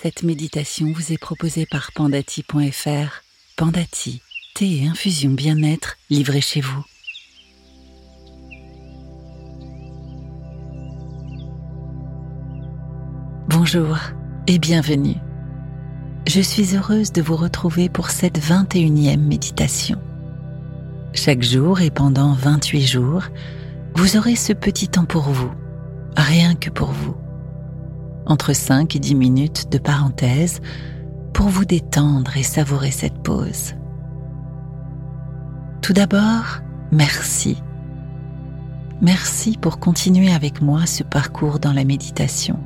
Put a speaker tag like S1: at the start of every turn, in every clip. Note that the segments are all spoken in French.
S1: Cette méditation vous est proposée par pandati.fr. Pandati, thé et infusion bien-être livrés chez vous. Bonjour et bienvenue. Je suis heureuse de vous retrouver pour cette 21e méditation. Chaque jour et pendant 28 jours, vous aurez ce petit temps pour vous, rien que pour vous entre 5 et 10 minutes de parenthèse pour vous détendre et savourer cette pause. Tout d'abord, merci. Merci pour continuer avec moi ce parcours dans la méditation.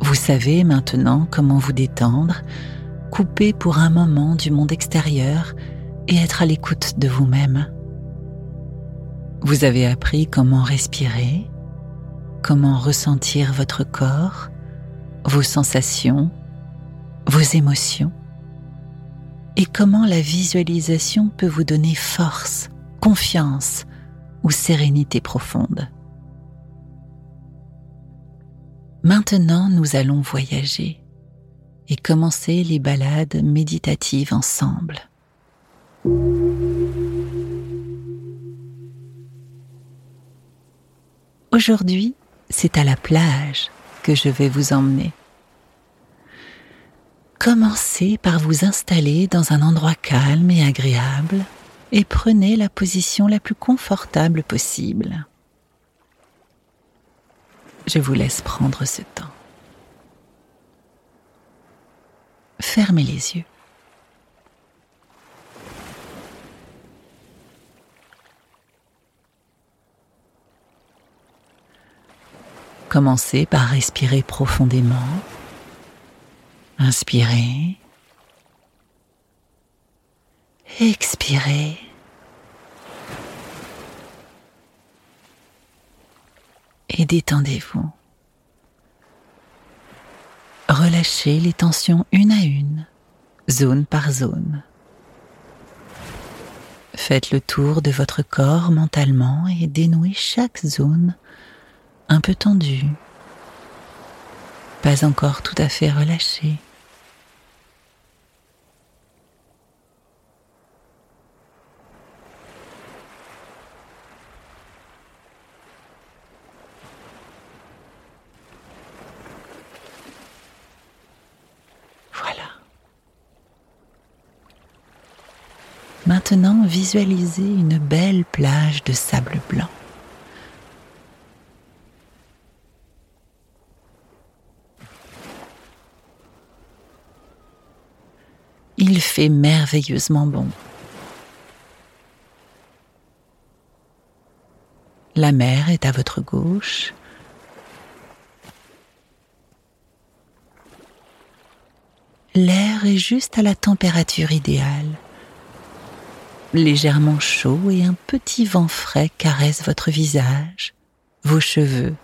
S1: Vous savez maintenant comment vous détendre, couper pour un moment du monde extérieur et être à l'écoute de vous-même. Vous avez appris comment respirer, comment ressentir votre corps, vos sensations, vos émotions, et comment la visualisation peut vous donner force, confiance ou sérénité profonde? Maintenant, nous allons voyager et commencer les balades méditatives ensemble. Aujourd'hui, c'est à la plage que je vais vous emmener. Commencez par vous installer dans un endroit calme et agréable et prenez la position la plus confortable possible. Je vous laisse prendre ce temps. Fermez les yeux. Commencez par respirer profondément. Inspirez. Expirez. Et détendez-vous. Relâchez les tensions une à une, zone par zone. Faites le tour de votre corps mentalement et dénouez chaque zone un peu tendu, pas encore tout à fait relâché. Voilà. Maintenant, visualisez une belle plage de sable blanc. Il fait merveilleusement bon. La mer est à votre gauche. L'air est juste à la température idéale. Légèrement chaud et un petit vent frais caresse votre visage, vos cheveux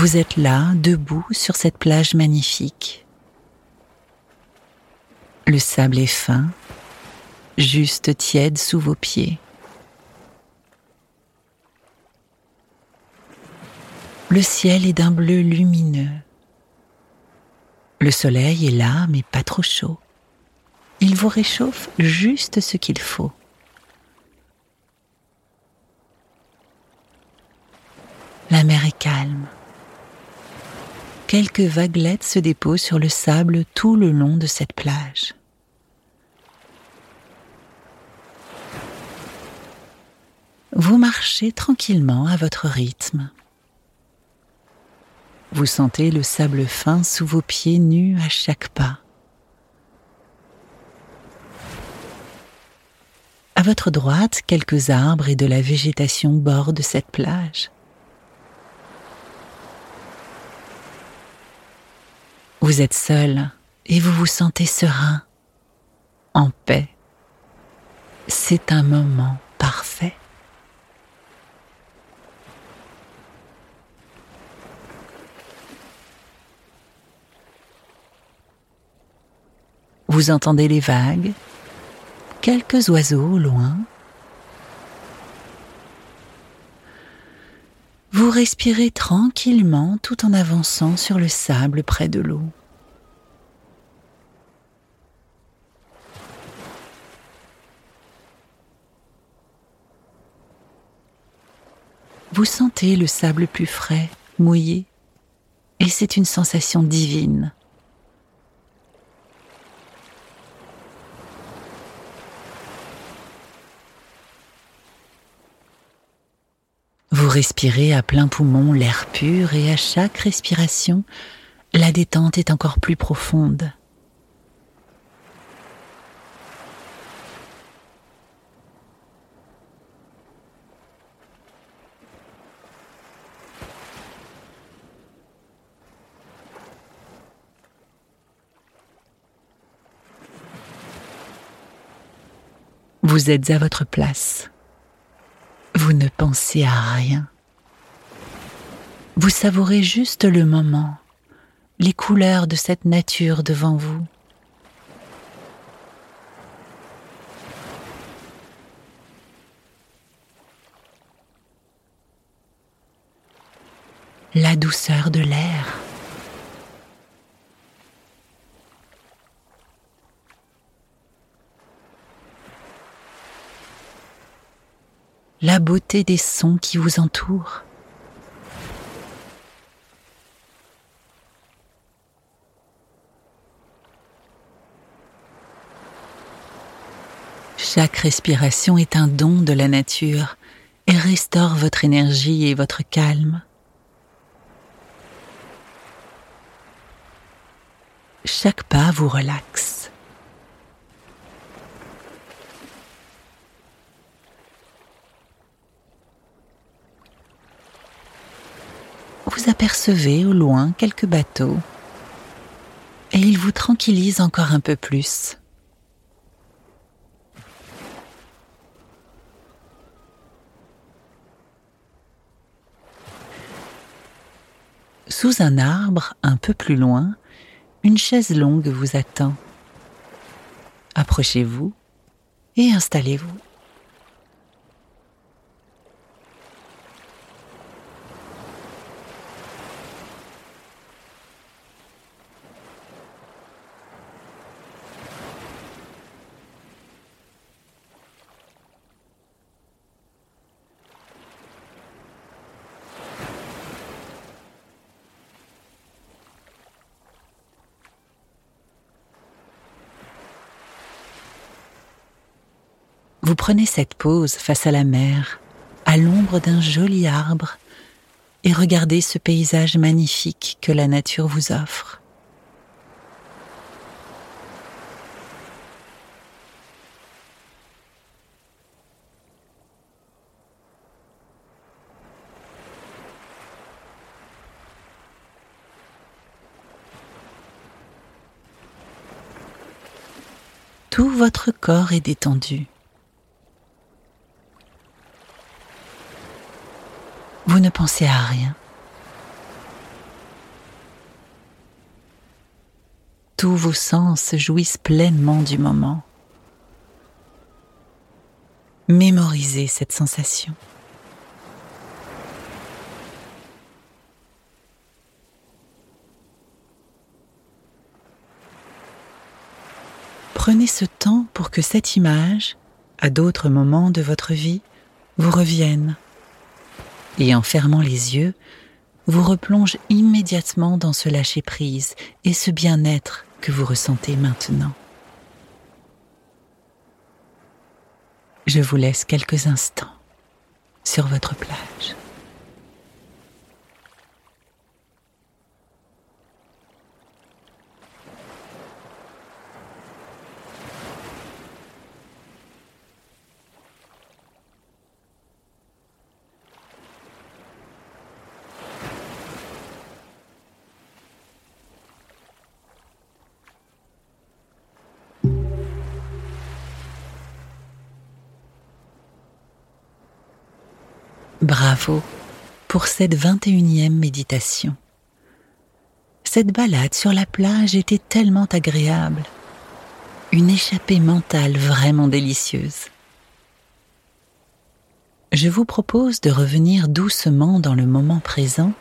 S1: Vous êtes là, debout sur cette plage magnifique. Le sable est fin, juste tiède sous vos pieds. Le ciel est d'un bleu lumineux. Le soleil est là, mais pas trop chaud. Il vous réchauffe juste ce qu'il faut. La mer est calme quelques vaguelettes se déposent sur le sable tout le long de cette plage. Vous marchez tranquillement à votre rythme. Vous sentez le sable fin sous vos pieds nus à chaque pas. À votre droite, quelques arbres et de la végétation bordent cette plage. Vous êtes seul et vous vous sentez serein, en paix. C'est un moment parfait. Vous entendez les vagues, quelques oiseaux au loin. Vous respirez tranquillement tout en avançant sur le sable près de l'eau. Vous sentez le sable plus frais, mouillé, et c'est une sensation divine. Vous respirez à plein poumon l'air pur et à chaque respiration, la détente est encore plus profonde. Vous êtes à votre place. Vous ne pensez à rien. Vous savourez juste le moment, les couleurs de cette nature devant vous. La douceur de l'air. La beauté des sons qui vous entourent. Chaque respiration est un don de la nature et restaure votre énergie et votre calme. Chaque pas vous relaxe. Vous apercevez au loin quelques bateaux et ils vous tranquillisent encore un peu plus. Sous un arbre, un peu plus loin, une chaise longue vous attend. Approchez-vous et installez-vous. Vous prenez cette pause face à la mer, à l'ombre d'un joli arbre, et regardez ce paysage magnifique que la nature vous offre. Tout votre corps est détendu. Vous ne pensez à rien. Tous vos sens jouissent pleinement du moment. Mémorisez cette sensation. Prenez ce temps pour que cette image, à d'autres moments de votre vie, vous revienne et en fermant les yeux, vous replonge immédiatement dans ce lâcher-prise et ce bien-être que vous ressentez maintenant. Je vous laisse quelques instants sur votre plage. Bravo pour cette 21e méditation. Cette balade sur la plage était tellement agréable. Une échappée mentale vraiment délicieuse. je vous propose de revenir doucement dans le moment présent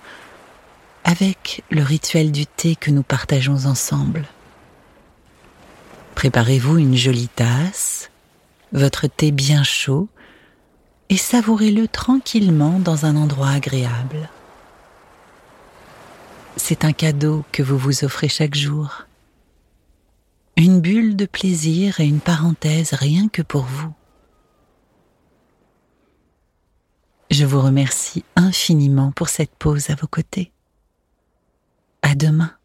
S1: avec le rituel du thé que nous partageons ensemble. Préparez-vous une jolie tasse, votre thé bien chaud, et savourez-le tranquillement dans un endroit agréable. C'est un cadeau que vous vous offrez chaque jour. Une bulle de plaisir et une parenthèse rien que pour vous. Je vous remercie infiniment pour cette pause à vos côtés. À demain.